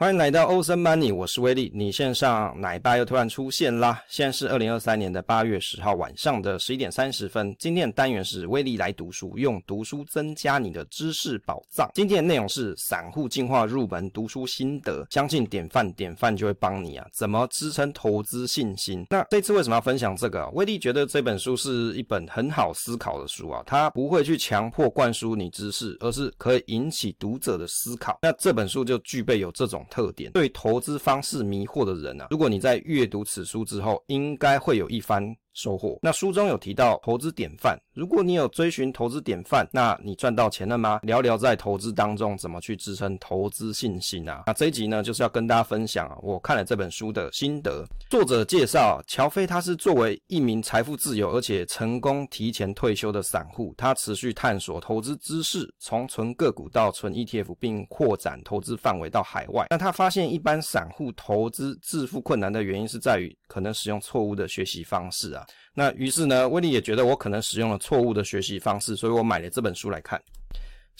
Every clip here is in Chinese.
欢迎来到欧森 Money，我是威利。你线上奶爸又突然出现啦！现在是二零二三年的八月十号晚上的十一点三十分。今天的单元是威利来读书，用读书增加你的知识宝藏。今天的内容是散户进化入门读书心得，相信典范，典范就会帮你啊，怎么支撑投资信心？那这次为什么要分享这个？威利觉得这本书是一本很好思考的书啊，它不会去强迫灌输你知识，而是可以引起读者的思考。那这本书就具备有这种。特点，对投资方式迷惑的人啊，如果你在阅读此书之后，应该会有一番。收获。那书中有提到投资典范，如果你有追寻投资典范，那你赚到钱了吗？聊聊在投资当中怎么去支撑投资信心啊？那这一集呢，就是要跟大家分享，我看了这本书的心得。作者介绍，乔飞他是作为一名财富自由而且成功提前退休的散户，他持续探索投资知识，从存个股到存 ETF，并扩展投资范围到海外。那他发现，一般散户投资致富困难的原因是在于可能使用错误的学习方式啊。那于是呢，威利也觉得我可能使用了错误的学习方式，所以我买了这本书来看。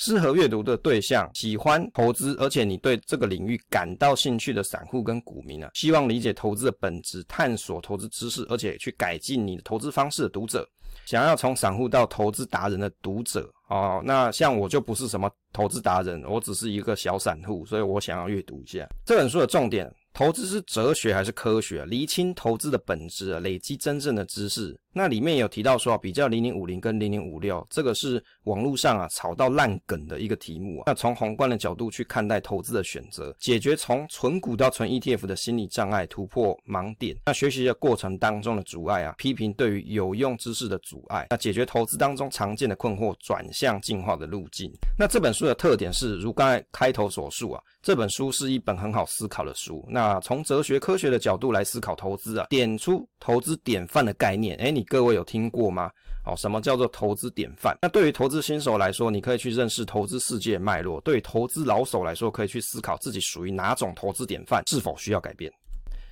适合阅读的对象，喜欢投资，而且你对这个领域感到兴趣的散户跟股民啊，希望理解投资的本质，探索投资知识，而且去改进你的投资方式的读者，想要从散户到投资达人的读者哦。那像我就不是什么投资达人，我只是一个小散户，所以我想要阅读一下这本书的重点。投资是哲学还是科学？厘清投资的本质啊，累积真正的知识。那里面有提到说，比较零零五零跟零零五六，这个是网络上啊炒到烂梗的一个题目啊。那从宏观的角度去看待投资的选择，解决从存股到存 ETF 的心理障碍，突破盲点。那学习的过程当中的阻碍啊，批评对于有用知识的阻碍。那解决投资当中常见的困惑，转向进化的路径。那这本书的特点是，如刚才开头所述啊，这本书是一本很好思考的书。那从哲学科学的角度来思考投资啊，点出投资典范的概念。诶，你各位有听过吗？哦，什么叫做投资典范？那对于投资新手来说，你可以去认识投资世界脉络；对于投资老手来说，可以去思考自己属于哪种投资典范，是否需要改变。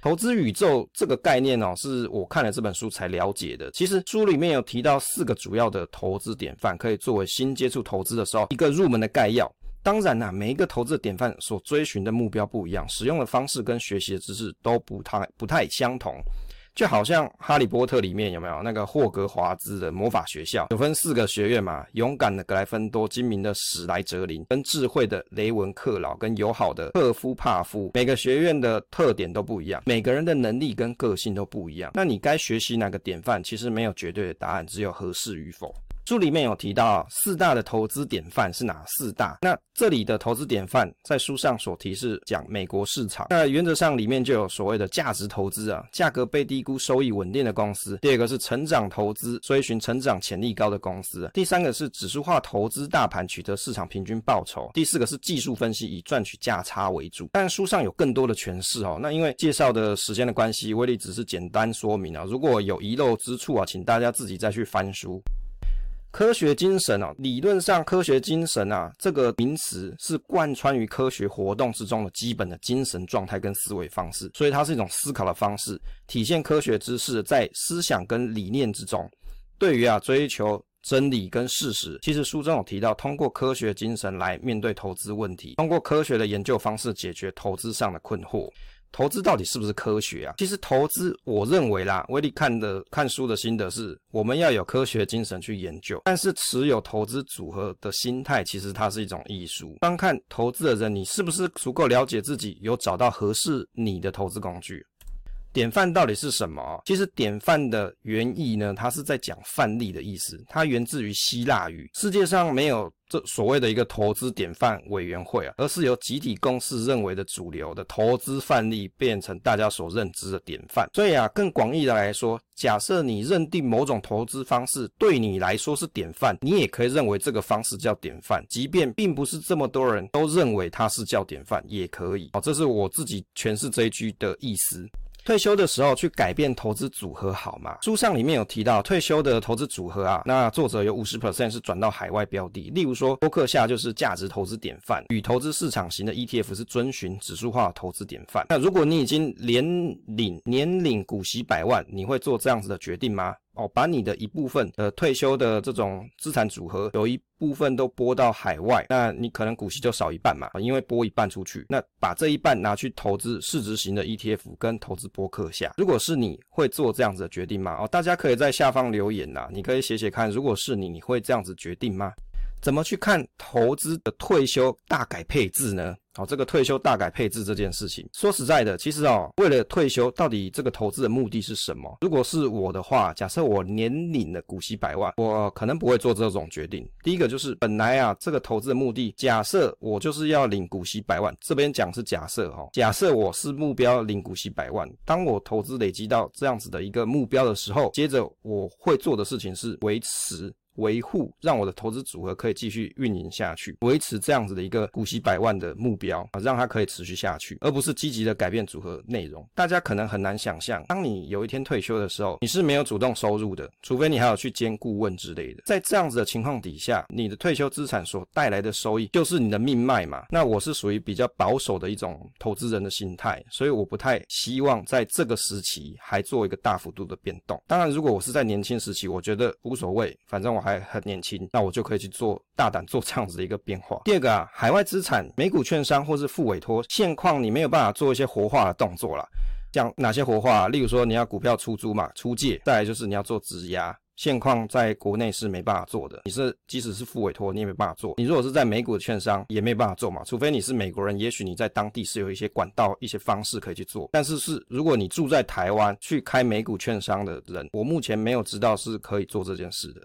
投资宇宙这个概念哦，是我看了这本书才了解的。其实书里面有提到四个主要的投资典范，可以作为新接触投资的时候一个入门的概要。当然啦，每一个投资的典范所追寻的目标不一样，使用的方式跟学习的知识都不太不太相同。就好像《哈利波特》里面有没有那个霍格华兹的魔法学校，有分四个学院嘛？勇敢的格莱芬多、精明的史莱哲林、跟智慧的雷文克劳、跟友好的赫夫帕夫。每个学院的特点都不一样，每个人的能力跟个性都不一样。那你该学习哪个典范？其实没有绝对的答案，只有合适与否。书里面有提到四大的投资典范是哪四大？那这里的投资典范在书上所提是讲美国市场。那原则上里面就有所谓的价值投资啊，价格被低估、收益稳定的公司。第二个是成长投资，追寻成长潜力高的公司。第三个是指数化投资，大盘取得市场平均报酬。第四个是技术分析，以赚取价差为主。但书上有更多的诠释哦。那因为介绍的时间的关系，威利只是简单说明啊。如果有遗漏之处啊，请大家自己再去翻书。科学精神哦，理论上科学精神啊，这个名词是贯穿于科学活动之中的基本的精神状态跟思维方式，所以它是一种思考的方式，体现科学知识在思想跟理念之中。对于啊追求真理跟事实，其实书中有提到，通过科学精神来面对投资问题，通过科学的研究方式解决投资上的困惑。投资到底是不是科学啊？其实投资，我认为啦，威利看的看书的心得是，我们要有科学精神去研究，但是持有投资组合的心态，其实它是一种艺术。当看投资的人，你是不是足够了解自己，有找到合适你的投资工具？典范到底是什么？其实典范的原意呢，它是在讲范例的意思，它源自于希腊语。世界上没有。这所谓的一个投资典范委员会啊，而是由集体共识认为的主流的投资范例变成大家所认知的典范。所以啊，更广义的来说，假设你认定某种投资方式对你来说是典范，你也可以认为这个方式叫典范，即便并不是这么多人都认为它是叫典范，也可以。好，这是我自己诠释这一句的意思。退休的时候去改变投资组合好吗？书上里面有提到退休的投资组合啊，那作者有五十 percent 是转到海外标的，例如说波克夏就是价值投资典范，与投资市场型的 ETF 是遵循指数化投资典范。那如果你已经年领年领股息百万，你会做这样子的决定吗？哦，把你的一部分呃退休的这种资产组合有一部分都拨到海外，那你可能股息就少一半嘛，因为拨一半出去，那把这一半拿去投资市值型的 ETF 跟投资波克夏。如果是你会做这样子的决定吗？哦，大家可以在下方留言呐，你可以写写看，如果是你，你会这样子决定吗？怎么去看投资的退休大改配置呢？好，这个退休大改配置这件事情，说实在的，其实哦，为了退休，到底这个投资的目的是什么？如果是我的话，假设我年领了股息百万，我可能不会做这种决定。第一个就是本来啊，这个投资的目的，假设我就是要领股息百万，这边讲是假设哈，假设我是目标领股息百万，当我投资累积到这样子的一个目标的时候，接着我会做的事情是维持。维护让我的投资组合可以继续运营下去，维持这样子的一个股息百万的目标啊，让它可以持续下去，而不是积极的改变组合内容。大家可能很难想象，当你有一天退休的时候，你是没有主动收入的，除非你还有去兼顾问之类的。在这样子的情况底下，你的退休资产所带来的收益就是你的命脉嘛。那我是属于比较保守的一种投资人的心态，所以我不太希望在这个时期还做一个大幅度的变动。当然，如果我是在年轻时期，我觉得无所谓，反正我。还很年轻，那我就可以去做大胆做这样子的一个变化。第二个啊，海外资产、美股券商或是复委托，现况你没有办法做一些活化的动作啦。像哪些活化？例如说你要股票出租嘛，出借；再来就是你要做质押，现况在国内是没办法做的。你是即使是复委托，你也没办法做。你如果是在美股的券商，也没办法做嘛，除非你是美国人，也许你在当地是有一些管道、一些方式可以去做。但是是如果你住在台湾去开美股券商的人，我目前没有知道是可以做这件事的。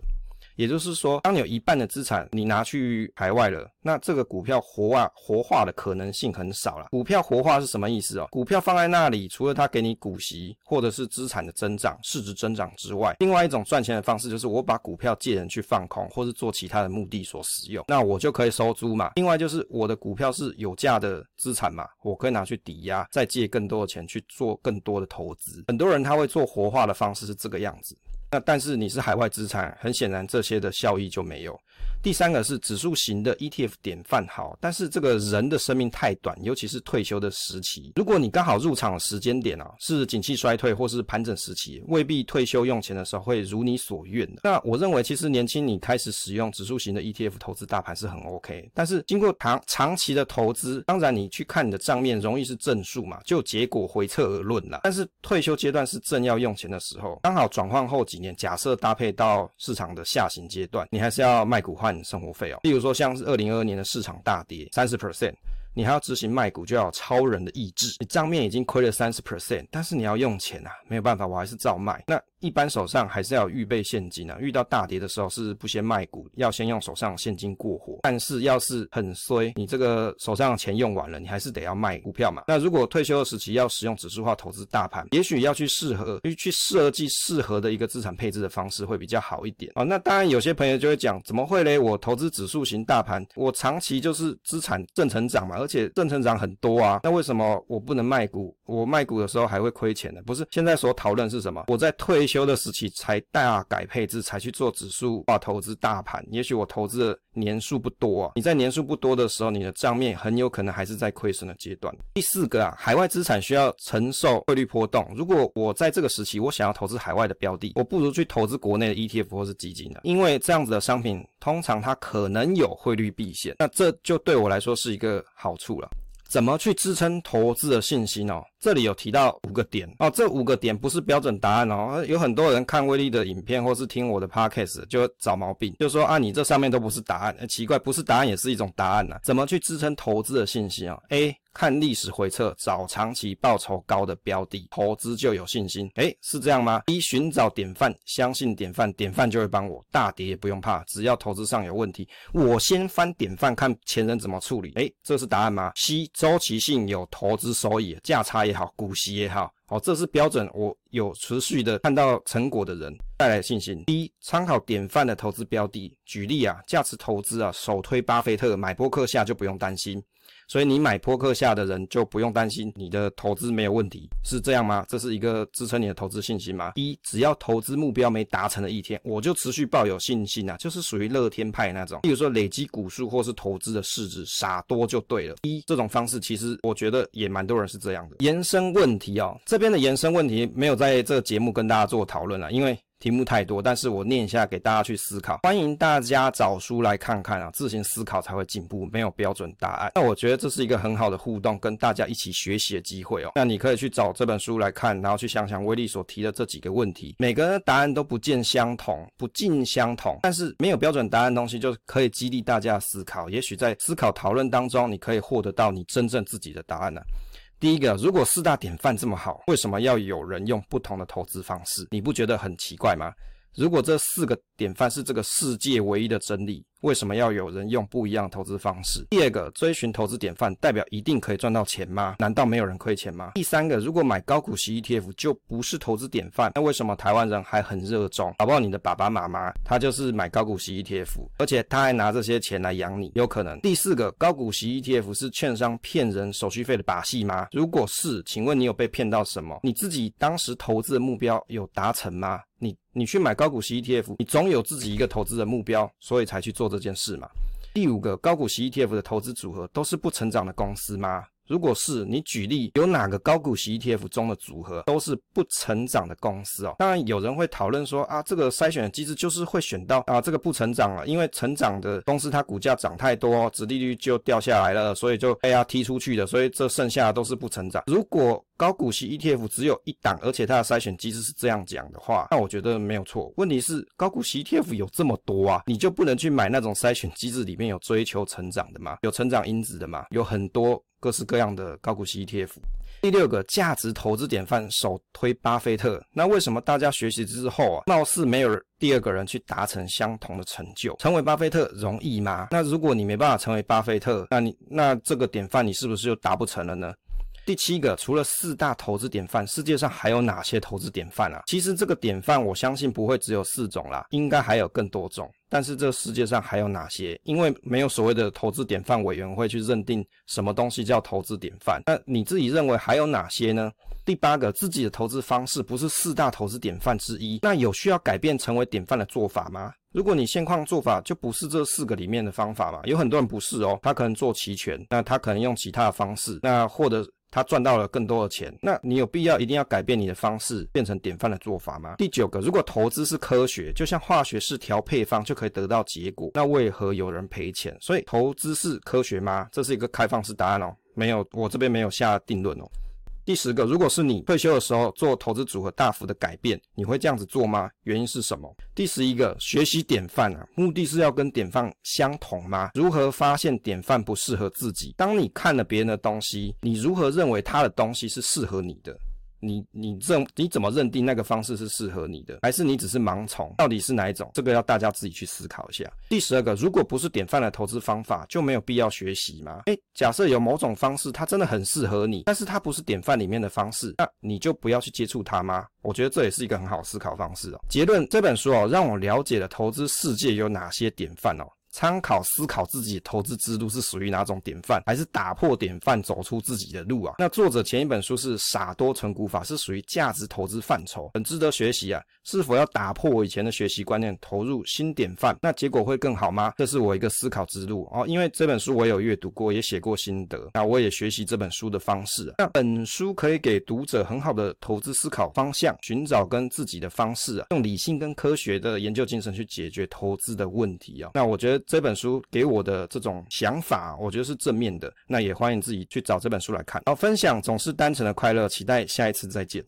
也就是说，当你有一半的资产你拿去海外了，那这个股票活化活化的可能性很少了。股票活化是什么意思哦？股票放在那里，除了它给你股息或者是资产的增长、市值增长之外，另外一种赚钱的方式就是我把股票借人去放空，或是做其他的目的所使用，那我就可以收租嘛。另外就是我的股票是有价的资产嘛，我可以拿去抵押，再借更多的钱去做更多的投资。很多人他会做活化的方式是这个样子。那但是你是海外资产，很显然这些的效益就没有。第三个是指数型的 ETF 典范好，但是这个人的生命太短，尤其是退休的时期。如果你刚好入场的时间点啊，是景气衰退或是盘整时期，未必退休用钱的时候会如你所愿的。那我认为，其实年轻你开始使用指数型的 ETF 投资大盘是很 OK，但是经过长长期的投资，当然你去看你的账面容易是正数嘛，就结果回测而论啦。但是退休阶段是正要用钱的时候，刚好转换后景假设搭配到市场的下行阶段，你还是要卖股换。生活费哦，例如说像是二零二二年的市场大跌三十 percent，你还要执行卖股，就要超人的意志。你账面已经亏了三十 percent，但是你要用钱啊，没有办法，我还是照卖。那。一般手上还是要预备现金啊，遇到大跌的时候是不先卖股，要先用手上现金过活。但是要是很衰，你这个手上的钱用完了，你还是得要卖股票嘛。那如果退休的时期要使用指数化投资大盘，也许要去适合，去去设计适合的一个资产配置的方式会比较好一点哦。那当然有些朋友就会讲，怎么会嘞？我投资指数型大盘，我长期就是资产正成长嘛，而且正成长很多啊，那为什么我不能卖股？我卖股的时候还会亏钱呢？不是，现在所讨论是什么？我在退休的时期才大改配置，才去做指数化投资大盘。也许我投资的年数不多啊，你在年数不多的时候，你的账面很有可能还是在亏损的阶段。第四个啊，海外资产需要承受汇率波动。如果我在这个时期我想要投资海外的标的，我不如去投资国内的 ETF 或是基金了，因为这样子的商品通常它可能有汇率避险，那这就对我来说是一个好处了。怎么去支撑投资的信心哦？这里有提到五个点哦，这五个点不是标准答案哦。有很多人看威力的影片或是听我的 podcast 就找毛病，就说啊，你这上面都不是答案，欸，奇怪，不是答案也是一种答案呐，啊。怎么去支撑投资的信心啊？A 看历史回测，找长期报酬高的标的，投资就有信心。诶，是这样吗？一寻找典范，相信典范，典范就会帮我，大跌也不用怕，只要投资上有问题，我先翻典范看前人怎么处理。诶，这是答案吗？C 周期性有投资收益，价差也也好，股息也好，好，这是标准，我有持续的看到成果的人带来信心。第一参考典范的投资标的，举例啊，价值投资啊，首推巴菲特，买波克夏就不用担心。所以你买波克夏的人就不用担心你的投资没有问题，是这样吗？这是一个支撑你的投资信心吗？一，只要投资目标没达成的一天，我就持续抱有信心啊，就是属于乐天派那种。比如说累积股数或是投资的市值，傻多就对了。一，这种方式其实我觉得也蛮多人是这样的。延伸问题哦，这边的延伸问题没有在这个节目跟大家做讨论了，因为。题目太多，但是我念一下给大家去思考。欢迎大家找书来看看啊，自行思考才会进步，没有标准答案。那我觉得这是一个很好的互动，跟大家一起学习的机会哦。那你可以去找这本书来看，然后去想想威利所提的这几个问题，每个人的答案都不尽相同，不尽相同，但是没有标准答案的东西就可以激励大家思考。也许在思考讨论当中，你可以获得到你真正自己的答案呢、第一个，如果四大典范这么好，为什么要有人用不同的投资方式？你不觉得很奇怪吗？如果这四个典范是这个世界唯一的真理，为什么要有人用不一样投资方式？第二个，追寻投资典范代表一定可以赚到钱吗？难道没有人亏钱吗？第三个，如果买高股息 ETF 就不是投资典范，那为什么台湾人还很热衷？搞不好你的爸爸妈妈他就是买高股息 ETF，而且他还拿这些钱来养你，有可能。第四个，高股息 ETF 是券商骗人手续费的把戏吗？如果是，请问你有被骗到什么？你自己当时投资的目标有达成吗？你你去买高股息 ETF，你总有自己一个投资的目标，所以才去做这件事嘛。第五个，高股息 ETF 的投资组合都是不成长的公司吗？如果是，你举例有哪个高股息 ETF 中的组合都是不成长的公司哦？当然有人会讨论说啊，这个筛选的机制就是会选到啊这个不成长了，因为成长的公司它股价涨太多，殖利率就掉下来了，所以就被它踢出去的，所以这剩下的都是不成长。如果高股息 ETF 只有一档，而且它的筛选机制是这样讲的话，那我觉得没有错。问题是高股息 ETF 有这么多啊，你就不能去买那种筛选机制里面有追求成长的吗？有成长因子的吗？有很多。各式各样的高股息 ETF。第六个价值投资典范首推巴菲特，那为什么大家学习之后啊，貌似没有第二个人去达成相同的成就？成为巴菲特容易吗？那如果你没办法成为巴菲特，那你那这个典范你是不是就达不成了呢？第七个，除了四大投资典范，世界上还有哪些投资典范啊？其实这个典范，我相信不会只有四种啦，应该还有更多种。但是这世界上还有哪些？因为没有所谓的投资典范委员会去认定什么东西叫投资典范。那你自己认为还有哪些呢？第八个，自己的投资方式不是四大投资典范之一，那有需要改变成为典范的做法吗？如果你现况做法就不是这四个里面的方法嘛？有很多人不是哦，他可能做期权，那他可能用其他的方式，那或者。他赚到了更多的钱，那你有必要一定要改变你的方式，变成典范的做法吗？第九个，如果投资是科学，就像化学式调配方就可以得到结果，那为何有人赔钱？所以投资是科学吗？这是一个开放式答案哦，没有，我这边没有下定论哦。第十个，如果是你退休的时候做投资组合大幅的改变，你会这样子做吗？原因是什么？第十一个，学习典范啊，目的是要跟典范相同吗？如何发现典范不适合自己？当你看了别人的东西，你如何认为他的东西是适合你的？你你认你怎么认定那个方式是适合你的，还是你只是盲从？到底是哪一种？这个要大家自己去思考一下。第十二个，如果不是典范的投资方法，就没有必要学习吗？诶，假设有某种方式它真的很适合你，但是它不是典范里面的方式，那你就不要去接触它吗？我觉得这也是一个很好思考方式哦。结论，这本书哦，让我了解了投资世界有哪些典范哦。参考思考自己投资之路是属于哪种典范，还是打破典范走出自己的路啊？那作者前一本书是傻多存股法，是属于价值投资范畴，很值得学习啊。是否要打破我以前的学习观念，投入新典范？那结果会更好吗？这是我一个思考之路哦。因为这本书我有阅读过，也写过心得，那我也学习这本书的方式。那本书可以给读者很好的投资思考方向，寻找跟自己的方式啊，用理性跟科学的研究精神去解决投资的问题啊。那我觉得。这本书给我的这种想法，我觉得是正面的。那也欢迎自己去找这本书来看。好，分享总是单纯的快乐，期待下一次再见。